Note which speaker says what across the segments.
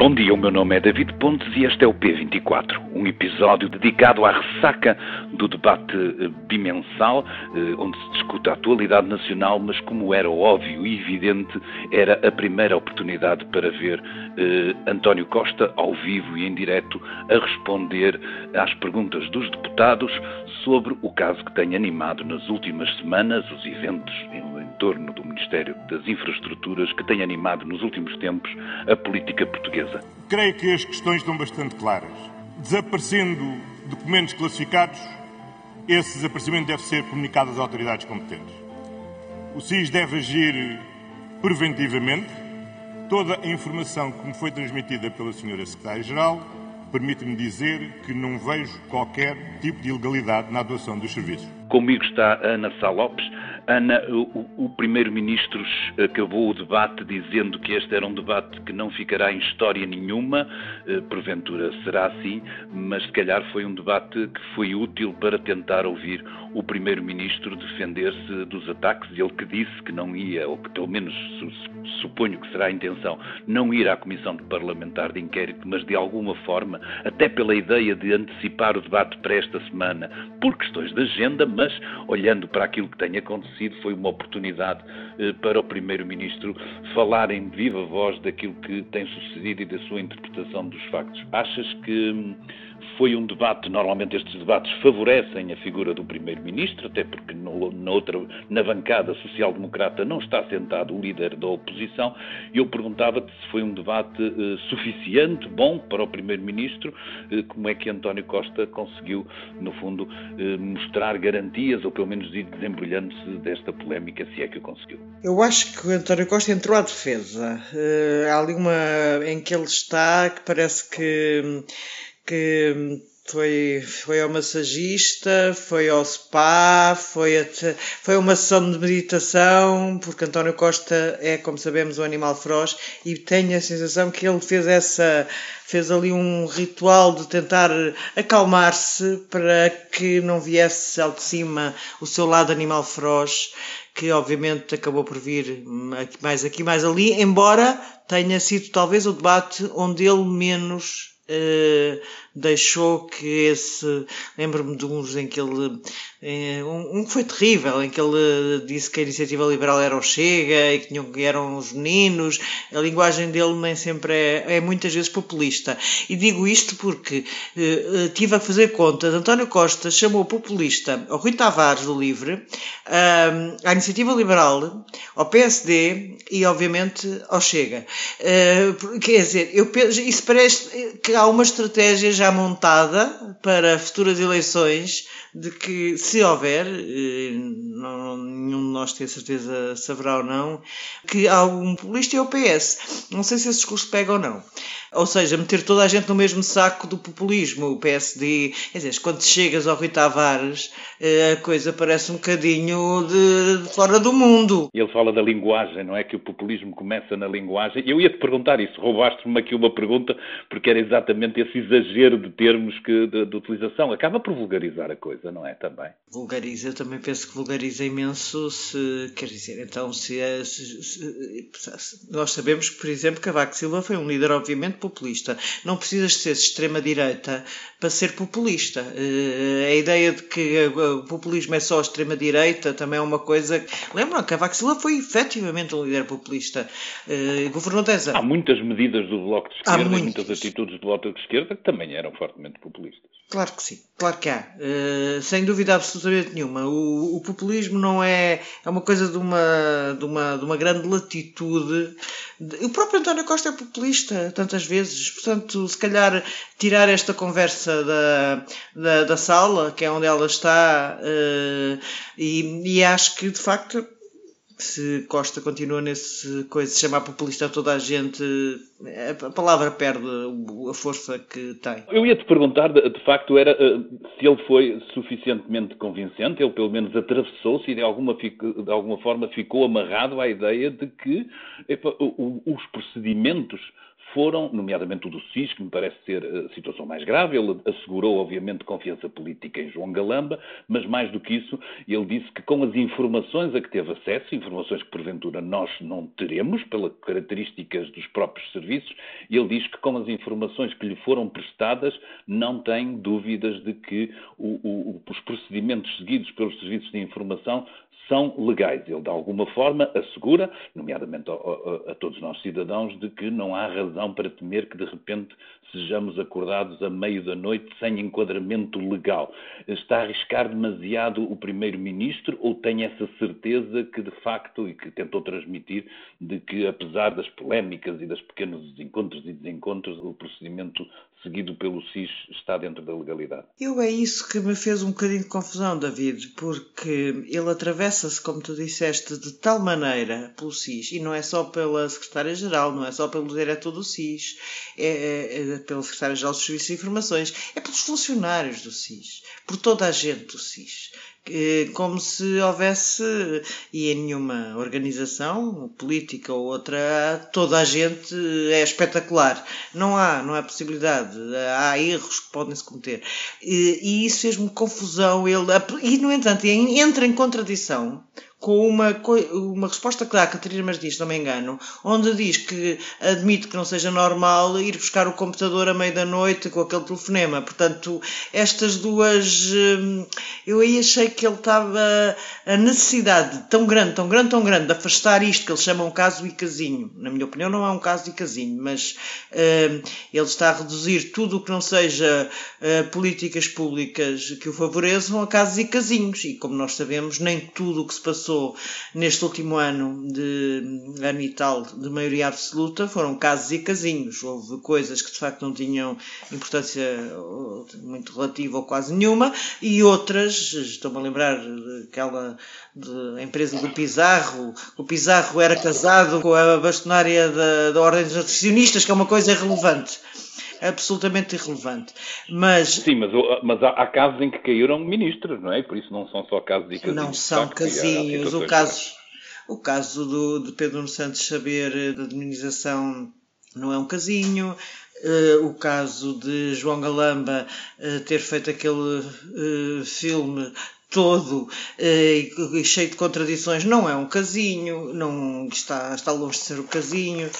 Speaker 1: Bom dia, o meu nome é David Pontes e este é o P24, um episódio dedicado à ressaca do debate eh, bimensal, eh, onde se discute a atualidade nacional, mas como era óbvio e evidente, era a primeira oportunidade para ver eh, António Costa ao vivo e em direto a responder às perguntas dos deputados sobre o caso que tem animado nas últimas semanas os eventos em torno do Ministério das Infraestruturas que tem animado nos últimos tempos a política portuguesa.
Speaker 2: Creio que as questões estão bastante claras. Desaparecendo documentos classificados, esse desaparecimento deve ser comunicado às autoridades competentes. O SIS deve agir preventivamente. Toda a informação que me foi transmitida pela Sra. Secretária-Geral permite-me dizer que não vejo qualquer tipo de ilegalidade na atuação dos serviços.
Speaker 1: Comigo está Ana Sá Lopes. Ana, o, o Primeiro-Ministro acabou o debate dizendo que este era um debate que não ficará em história nenhuma, eh, porventura será assim, mas se calhar foi um debate que foi útil para tentar ouvir o Primeiro-Ministro defender-se dos ataques, ele que disse que não ia, ou que pelo menos suponho que será a intenção, não ir à Comissão Parlamentar de Inquérito, mas de alguma forma, até pela ideia de antecipar o debate para esta semana, por questões de agenda, mas olhando para aquilo que tem acontecido, foi uma oportunidade eh, para o Primeiro-Ministro falar em viva voz daquilo que tem sucedido e da sua interpretação dos factos. Achas que hum, foi um debate, normalmente estes debates favorecem a figura do Primeiro-Ministro, até porque no, na, outra, na bancada social-democrata não está sentado o líder da oposição, eu perguntava-te se foi um debate eh, suficiente, bom para o Primeiro-Ministro, eh, como é que António Costa conseguiu, no fundo, eh, mostrar garantias, ou pelo menos ir desembrulhando-se desta polémica, se é que o conseguiu.
Speaker 3: Eu acho que António Costa entrou à defesa. há ali uma em que ele está que parece que que foi, foi ao massagista, foi ao spa, foi, a, foi uma sessão de meditação, porque António Costa é, como sabemos, um animal feroz e tenho a sensação que ele fez essa fez ali um ritual de tentar acalmar-se para que não viesse ao de cima o seu lado animal feroz, que obviamente acabou por vir mais aqui, mais ali, embora tenha sido talvez o debate onde ele menos Uh, deixou que esse. Lembro-me de uns em que ele. Eh, um, que foi terrível, em que ele disse que a iniciativa liberal era o Chega e que eram os meninos. A linguagem dele nem sempre é, é muitas vezes populista. E digo isto porque uh, tive a fazer contas. António Costa chamou populista ao Rui Tavares do Livre, uh, à iniciativa liberal, ao PSD e, obviamente, ao Chega. Uh, quer dizer, eu, isso parece que há uma estratégia já montada para futuras eleições de que, se houver, eh, não, nenhum de nós tem certeza se haverá ou não, que há um populista e o PS. Não sei se esse discurso pega ou não. Ou seja, meter toda a gente no mesmo saco do populismo, o PSD. Quer dizer, quando chegas ao Rui Tavares, eh, a coisa parece um bocadinho de, de fora do mundo.
Speaker 1: Ele fala da linguagem, não é? Que o populismo começa na linguagem. Eu ia-te perguntar isso, roubaste-me aqui uma pergunta, porque era exatamente esse exagero de termos que, de, de utilização. Acaba por vulgarizar a coisa, não é? Também.
Speaker 3: Vulgariza, eu também penso que vulgariza imenso se, quer dizer, então se, é, se, se, se nós sabemos que, por exemplo, Cavaco Silva foi um líder, obviamente, populista. Não precisas ser extrema-direita para ser populista. Uh, a ideia de que o populismo é só extrema-direita também é uma coisa. Lembram, Cavaco Silva foi efetivamente um líder populista. Uh, governou 10 anos.
Speaker 1: Há muitas medidas do Bloco de Esquerda e muitas atitudes do Bloco de Esquerda que também eram fortemente populistas.
Speaker 3: Claro que sim, claro que há. Uh, sem dúvida absolutamente nenhuma. O, o, populismo não é, é uma coisa de uma, de uma, de uma grande latitude. O próprio António Costa é populista tantas vezes, portanto, se calhar tirar esta conversa da, da, da sala, que é onde ela está, uh, e, e acho que de facto se Costa continua nesse coisa, se chamar populista a toda a gente, a palavra perde a força que tem.
Speaker 1: Eu ia te perguntar, de facto, era eh, se ele foi suficientemente convincente, ele pelo menos atravessou-se e de alguma, de alguma forma ficou amarrado à ideia de que epa, os procedimentos foram, nomeadamente o do SIS, que me parece ser a situação mais grave. Ele assegurou, obviamente, confiança política em João Galamba, mas mais do que isso, ele disse que com as informações a que teve acesso, informações que porventura nós não teremos, pelas características dos próprios serviços, ele diz que com as informações que lhe foram prestadas, não tem dúvidas de que o, o, os procedimentos seguidos pelos serviços de informação são legais. Ele, de alguma forma, assegura, nomeadamente a, a, a, todos nós cidadãos, de que não há razão para temer que, de repente, sejamos acordados a meio da noite sem enquadramento legal. Está a arriscar demasiado o Primeiro-Ministro ou tem essa certeza que, de facto, e que tentou transmitir, de que, apesar das polémicas e dos pequenos encontros e desencontros, o procedimento seguido pelo SIS está dentro da legalidade?
Speaker 3: Eu é isso que me fez um bocadinho de confusão, David, porque ele atravessa-se, como tu disseste, de tal maneira pelo SIS, e não é só pela Secretária-Geral, não é só pelo diretor do SIS, é, é, é pelo Secretário-Geral dos Serviços de Informações, é pelos funcionários do SIS, por toda a gente do SIS como se houvesse, e em nenhuma organização, política ou outra, toda a gente é espetacular. Não há, não há possibilidade. Há erros que podem se cometer. E, e isso fez-me confusão. Ele, e, no entanto, entra em contradição com uma, uma resposta que dá a Catarina Martins, não me engano, onde diz que admite que não seja normal ir buscar o computador à meia da noite com aquele telefonema. Portanto, estas duas. Hum, eu aí achei que ele estava. A necessidade tão grande, tão grande, tão grande de afastar isto que eles chamam caso e casinho. Na minha opinião, não é um caso e casinho, mas uh, ele está a reduzir tudo o que não seja uh, políticas públicas que o favoreçam a casos e casinhos. E como nós sabemos, nem tudo o que se passou passou neste último ano de ano e tal de maioria absoluta foram casos e casinhos. Houve coisas que de facto não tinham importância muito relativa ou quase nenhuma e outras, estou-me a lembrar daquela de empresa do Pizarro. O Pizarro era casado com a bastonária da, da Ordem dos Nutricionistas, que é uma coisa irrelevante absolutamente irrelevante. Mas,
Speaker 1: Sim, mas, mas há, há, casos em que caíram ministros, não é? Por isso não são só casos e casinhos.
Speaker 3: Não são casinhos. O caso, o caso do, de Pedro Santos saber eh, da administração não é um casinho. Uh, o caso de João Galamba uh, ter feito aquele uh, filme todo uh, cheio de contradições, não é um casinho, não está, está longe de ser o um casinho,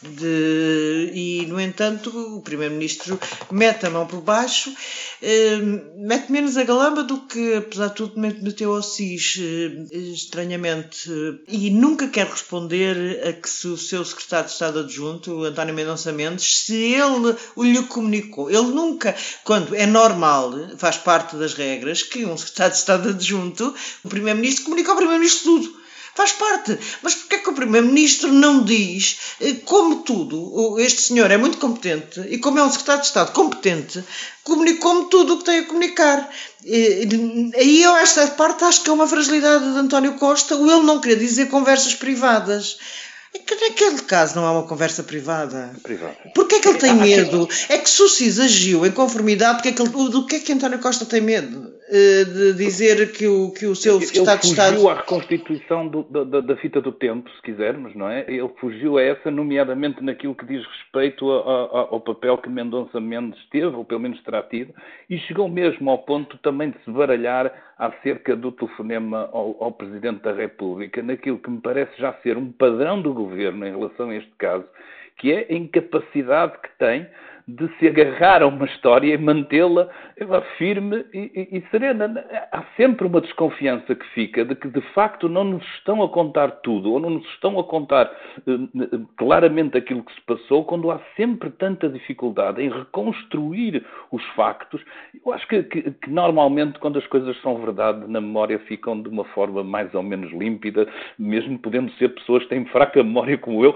Speaker 3: de, e no entanto o Primeiro-Ministro mete a mão por baixo, uh, mete menos a galamba do que, apesar de tudo, meteu ao SIS uh, estranhamente, e nunca quer responder a que se o seu secretário de Estado adjunto, António Mendonça Mendes, se ele o lhe comunicou. Ele nunca, quando é normal, faz parte das regras, que um secretário de Estado Adjunto, o Primeiro-Ministro comunica ao Primeiro-Ministro tudo. Faz parte. Mas porquê que o Primeiro-Ministro não diz, eh, como tudo, este senhor é muito competente e como é um secretário de Estado competente, comunicou-me tudo o que tem a comunicar. Aí eu, esta parte, acho que é uma fragilidade de António Costa, o ele não querer dizer conversas privadas. É que naquele caso não há uma conversa privada.
Speaker 1: Privada.
Speaker 3: Porquê é que ele tem medo? É que CIS agiu em conformidade, porque é que ele, do que é que António Costa tem medo? Eh, de dizer que o, que o seu secretário
Speaker 1: de Estado. Ele fugiu à reconstituição do, da, da, fita do tempo, se quisermos, não é? Ele fugiu a essa, nomeadamente naquilo que diz respeito a, a, ao papel que Mendonça Mendes teve, ou pelo menos terá tido, e chegou mesmo ao ponto também de se baralhar acerca do telefonema ao, ao Presidente da República, naquilo que me parece já ser um padrão do governo em relação a este caso, que é a incapacidade que tem de se agarrar a uma história e mantê-la firme e, e, e, serena. Há sempre uma desconfiança que fica de que, de facto, não nos estão a contar tudo, ou não nos estão a contar uh, claramente aquilo que se passou, quando há sempre tanta dificuldade em reconstruir os factos. Eu acho que, que, que normalmente, quando as coisas são verdade, na memória ficam de uma forma mais ou menos límpida, mesmo podendo ser pessoas que têm fraca memória como eu,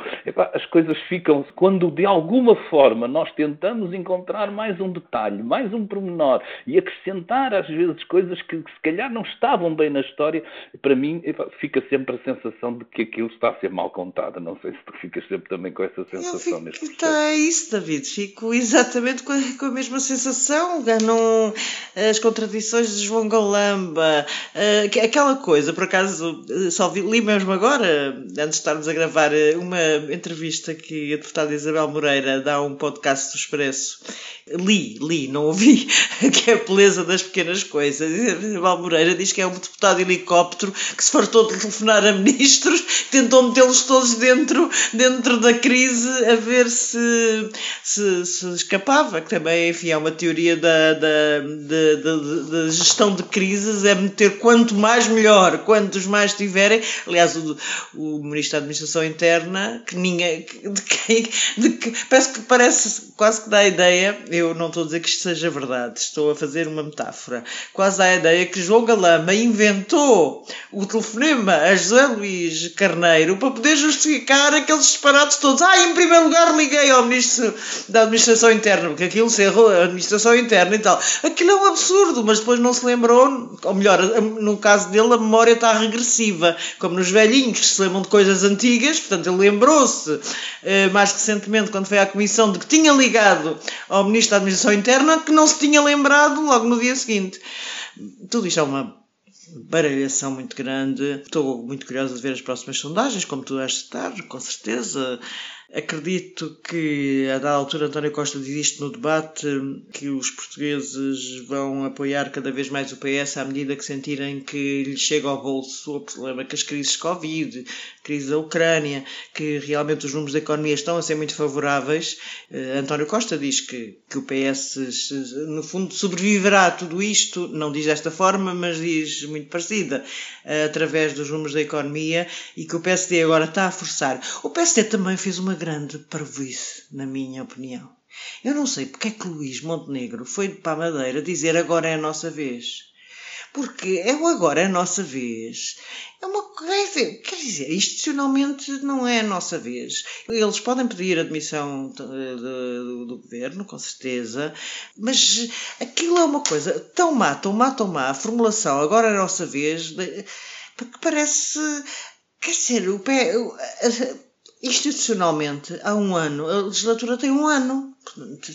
Speaker 1: as coisas ficam, quando de alguma forma nós tentamos tentamos encontrar mais um detalhe, mais um pormenor e acrescentar às vezes coisas que, que se calhar não estavam bem na história, para mim fica sempre a sensação de que aquilo está a ser mal contado. Não sei se tu ficas sempre também com essa sensação
Speaker 3: fico,
Speaker 1: neste
Speaker 3: Está é isso, David. Fico exatamente com a, com a mesma sensação. Não, as contradições de João Galamba, uh, aquela coisa, por acaso, eh, só li mesmo agora, antes de estarmos a gravar, eh, uma entrevista que a deputada Isabel Moreira dá a um podcast do Expresso. Li, li, não ouvi, que é a beleza das pequenas coisas. Isabel Moreira diz que é um deputado de helicóptero que se fartou de telefonar a ministros, tentou metê-los todos dentro, dentro da crise a ver se, se, se escapava, que também, enfim, é uma teoria da, da, da, da, da gestão de crises, é meter quanto mais melhor, quantos mais tiverem. Aliás, o, o Ministro da Administração Interna, que ninguém, de quem, de que, parece que parece, quase que dá a ideia, eu não estou a dizer que isto seja verdade, estou a fazer uma metáfora, quase dá a ideia que João Galama inventou o telefonema a José Luís Carneiro para poder justificar aqueles disparates todos. Ah, em primeiro lugar liguei ao Ministro da Administração Interna, porque aquilo se errou, a Administração Interna e tal. Aquilo é um absurdo, mas depois não se lembrou, ou melhor, no caso dele a memória está regressiva, como nos velhinhos que se lembram de coisas antigas, portanto ele lembrou-se eh, mais recentemente quando foi à Comissão de que tinha ligado ao Ministro da Administração Interna que não se tinha lembrado logo no dia seguinte. Tudo isto é uma baralhação muito grande. Estou muito curiosa de ver as próximas sondagens, como tu vais estar, com certeza. Acredito que, a dada altura, António Costa diz isto no debate, que os portugueses vão apoiar cada vez mais o PS à medida que sentirem que lhes chega ao bolso o problema que as crises Covid, crise da Ucrânia, que realmente os números da economia estão a ser muito favoráveis. Uh, António Costa diz que, que o PS, no fundo, sobreviverá a tudo isto, não diz desta forma, mas diz muito parecida, através dos números da economia, e que o PSD agora está a forçar. O PSD também fez uma grande parvoíce, na minha opinião. Eu não sei porque é que Luís Montenegro foi para a Madeira dizer agora é a nossa vez. Porque é o agora é a nossa vez. É uma quer dizer, institucionalmente não é a nossa vez. Eles podem pedir admissão do, do governo, com certeza, mas aquilo é uma coisa tão má, tão má, tão má. A formulação agora é a nossa vez, porque parece. Quer dizer, o pé institucionalmente há um ano, a legislatura tem um ano,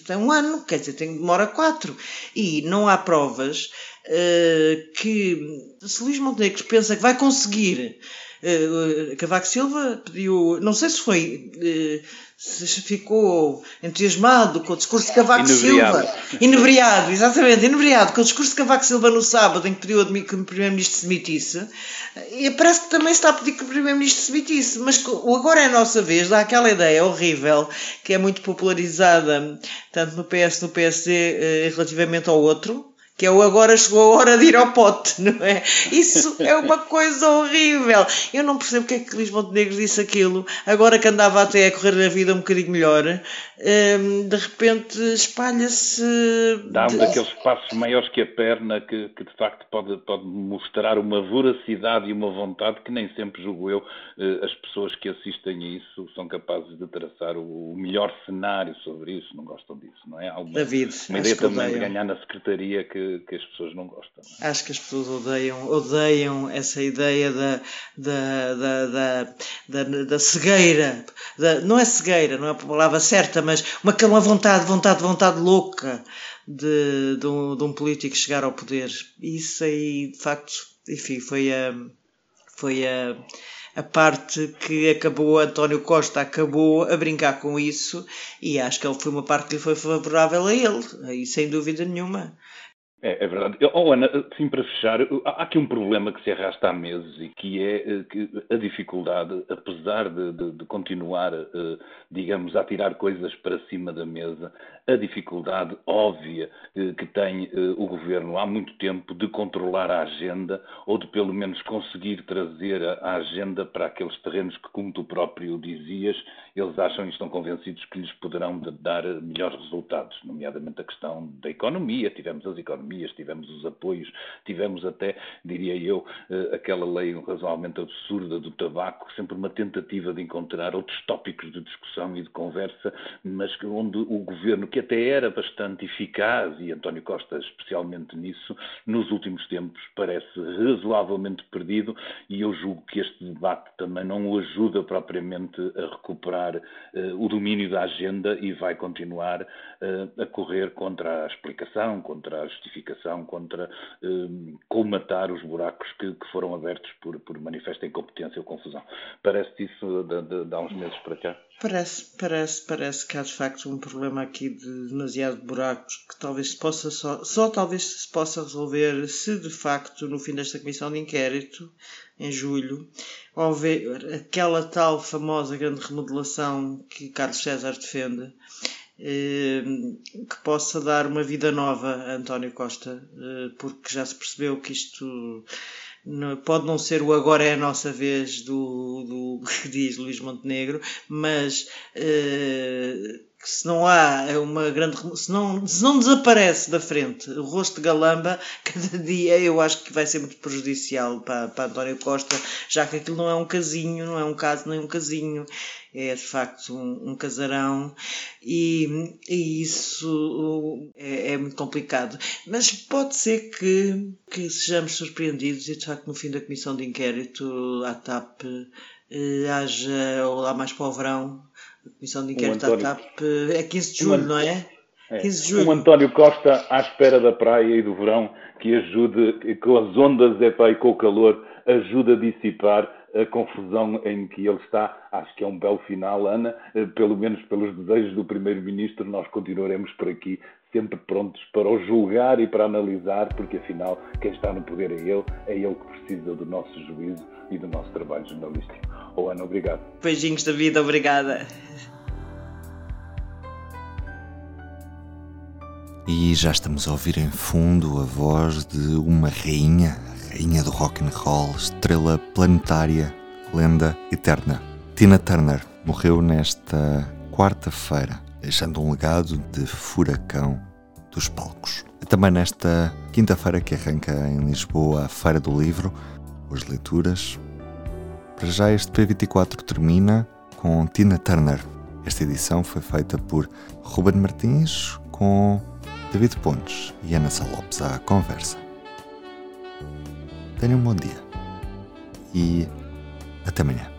Speaker 3: tem um ano, quer dizer, tem, demora quatro, e não há provas uh, que se Luís Montenegro pensa que vai conseguir, uh, Cavaco Silva pediu, não sei se foi uh, se ficou entusiasmado com o discurso de Cavaco
Speaker 1: inebriado.
Speaker 3: Silva. Inebriado, exatamente, inebriado com o discurso de Cavaco Silva no sábado, em que pediu que o Primeiro-Ministro se demitisse. E parece que também está a pedir que o Primeiro-Ministro se demitisse. Mas o agora é a nossa vez, dá aquela ideia horrível, que é muito popularizada tanto no PS no PSD eh, relativamente ao outro, que é o agora chegou a hora de ir ao pote, não é? Isso é uma coisa horrível. Eu não percebo porque é que Luís Montenegro disse aquilo, agora que andava até a correr a vida um bocadinho melhor, hum, de repente espalha-se.
Speaker 1: Dá um daqueles passos maiores que a perna que, que de facto pode, pode mostrar uma voracidade e uma vontade que nem sempre, julgo eu, eh, as pessoas que assistem a isso são capazes de traçar o melhor cenário sobre isso, não gostam disso, não é? Há uma,
Speaker 3: David,
Speaker 1: uma ideia também de ganhar na secretaria que que, as pessoas não gostam. Não
Speaker 3: é? Acho que as pessoas odeiam, odeiam essa ideia da, da, da, da, da, da cegueira. Da, não é cegueira, não é a palavra certa, mas uma, uma vontade, vontade, vontade louca de, de, um, de um político chegar ao poder. Isso aí, de facto, enfim, foi a. Foi a a parte que acabou, António Costa acabou a brincar com isso e acho que ele foi uma parte que lhe foi favorável a ele, aí sem dúvida nenhuma.
Speaker 1: É, é, verdade. Oh, Ana, sim, para fechar, há aqui um problema que se arrasta há meses e que é eh, que a dificuldade, apesar de, de, de, continuar, eh, digamos, a tirar coisas para cima da mesa, a dificuldade óbvia eh, que tem o governo há muito tempo de controlar a agenda ou de pelo menos conseguir trazer a agenda para aqueles terrenos que, como tu próprio dizias, eles acham e estão convencidos que lhes poderão dar melhores resultados, nomeadamente a questão da economia. Tivemos as economias tivemos os apoios, tivemos até, diria eu, eh, aquela lei razoavelmente absurda do tabaco, sempre uma tentativa de encontrar outros tópicos de discussão e de conversa, mas onde o governo, que até era bastante eficaz, e António Costa especialmente nisso, nos últimos tempos parece razoavelmente perdido, e eu julgo que este debate também não o ajuda propriamente a recuperar uh, o domínio da agenda e vai continuar uh, a correr contra a explicação, contra a justificação, contra uh, colmatar os buracos que, que foram abertos por, por manifesta incompetência ou confusão. Parece isso de, de, de há uns meses para cá?
Speaker 3: Parece, parece, parece que há de facto um problema aqui de demasiado buracos que talvez se possa só, só talvez se possa resolver se de facto no fim desta comissão de inquérito, em julho, houver aquela tal famosa grande remodelação que Carlos César defende, que possa dar uma vida nova a António Costa, eh, porque já se percebeu que isto pode não ser o agora é a nossa vez do, do que diz Luís Montenegro, mas uh, se não há uma grande. Se não, se não desaparece da frente o rosto de Galamba, cada dia eu acho que vai ser muito prejudicial para, para António Costa, já que aquilo não é um casinho, não é um caso nem um casinho é de facto um, um casarão e, e isso é, é, muito complicado. Mas pode ser que, que sejamos surpreendidos e de facto no fim da comissão de inquérito à TAP eh, haja, ou lá mais para o verão, a comissão de inquérito à TAP é 15 de julho, um, não é?
Speaker 1: É. 15 de julho. Um António Costa à espera da praia e do verão que ajude, com as ondas epá, e com o calor, ajude a dissipar a confusão em que ele está. Acho que é um belo final, Ana. Eh, pelo menos pelos desejos do Primeiro-Ministro, nós continuaremos por aqui, sempre prontos para o julgar e para analisar, porque afinal, quem está no poder é ele, é ele que precisa do nosso juízo e do nosso trabalho jornalístico. Oh, Ana, obrigado.
Speaker 3: Beijinhos da vida, obrigada.
Speaker 4: E já estamos a ouvir em fundo a voz de uma rainha, rainha do rock and roll, estrela planetária, lenda eterna. Tina Turner morreu nesta quarta-feira, deixando um legado de furacão dos palcos. Também nesta quinta-feira que arranca em Lisboa a Feira do Livro, as leituras. Para já este P24 termina com Tina Turner. Esta edição foi feita por Ruben Martins com David Pontes e Ana Salopes à conversa. Tenha um bom dia e até amanhã.